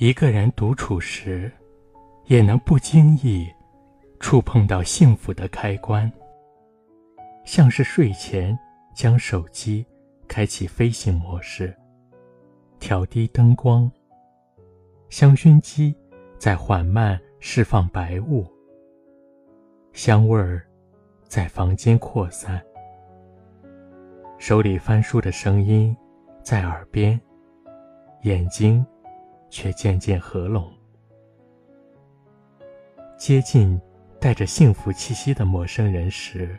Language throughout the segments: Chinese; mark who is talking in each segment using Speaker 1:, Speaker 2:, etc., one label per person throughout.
Speaker 1: 一个人独处时，也能不经意触碰到幸福的开关，像是睡前将手机开启飞行模式，调低灯光，香薰机在缓慢释放白雾，香味儿在房间扩散，手里翻书的声音在耳边，眼睛。却渐渐合拢。接近带着幸福气息的陌生人时，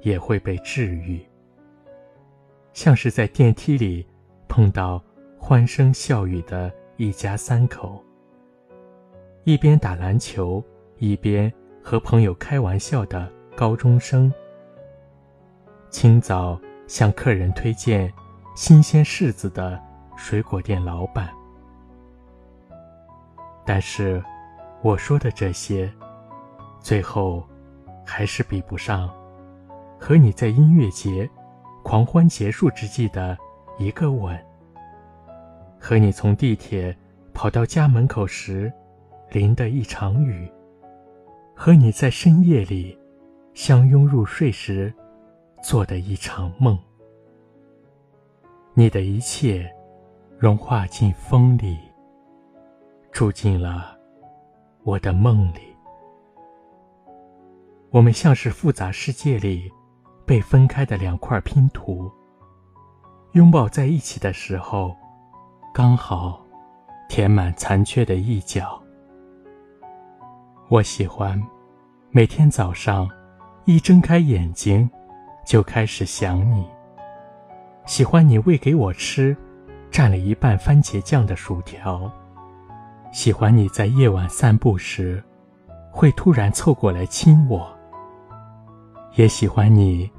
Speaker 1: 也会被治愈。像是在电梯里碰到欢声笑语的一家三口，一边打篮球一边和朋友开玩笑的高中生，清早向客人推荐新鲜柿子的水果店老板。但是，我说的这些，最后还是比不上和你在音乐节狂欢结束之际的一个吻，和你从地铁跑到家门口时淋的一场雨，和你在深夜里相拥入睡时做的一场梦。你的一切融化进风里。住进了我的梦里，我们像是复杂世界里被分开的两块拼图，拥抱在一起的时候，刚好填满残缺的一角。我喜欢每天早上一睁开眼睛就开始想你，喜欢你喂给我吃蘸了一半番茄酱的薯条。喜欢你在夜晚散步时，会突然凑过来亲我。也喜欢你，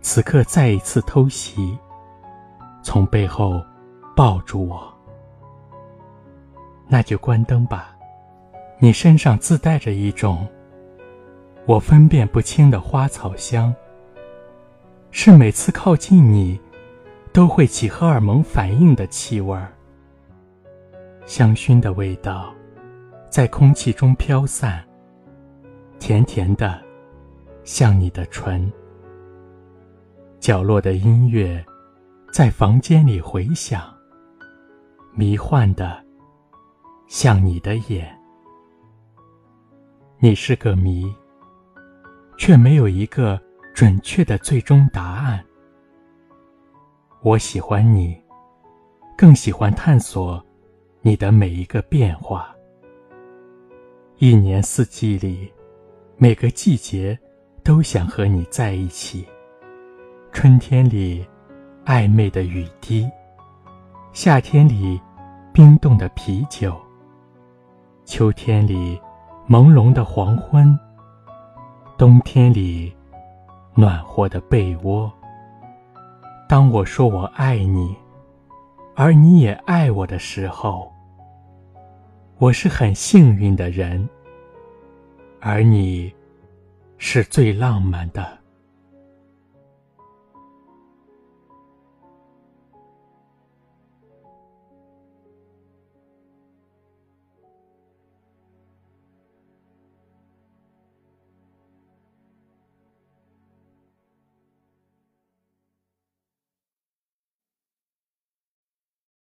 Speaker 1: 此刻再一次偷袭，从背后抱住我。那就关灯吧，你身上自带着一种我分辨不清的花草香，是每次靠近你都会起荷尔蒙反应的气味儿。香薰的味道，在空气中飘散，甜甜的，像你的唇。角落的音乐，在房间里回响，迷幻的，像你的眼。你是个谜，却没有一个准确的最终答案。我喜欢你，更喜欢探索。你的每一个变化，一年四季里，每个季节都想和你在一起。春天里，暧昧的雨滴；夏天里，冰冻的啤酒；秋天里，朦胧的黄昏；冬天里，暖和的被窝。当我说我爱你，而你也爱我的时候。我是很幸运的人，而你是最浪漫的。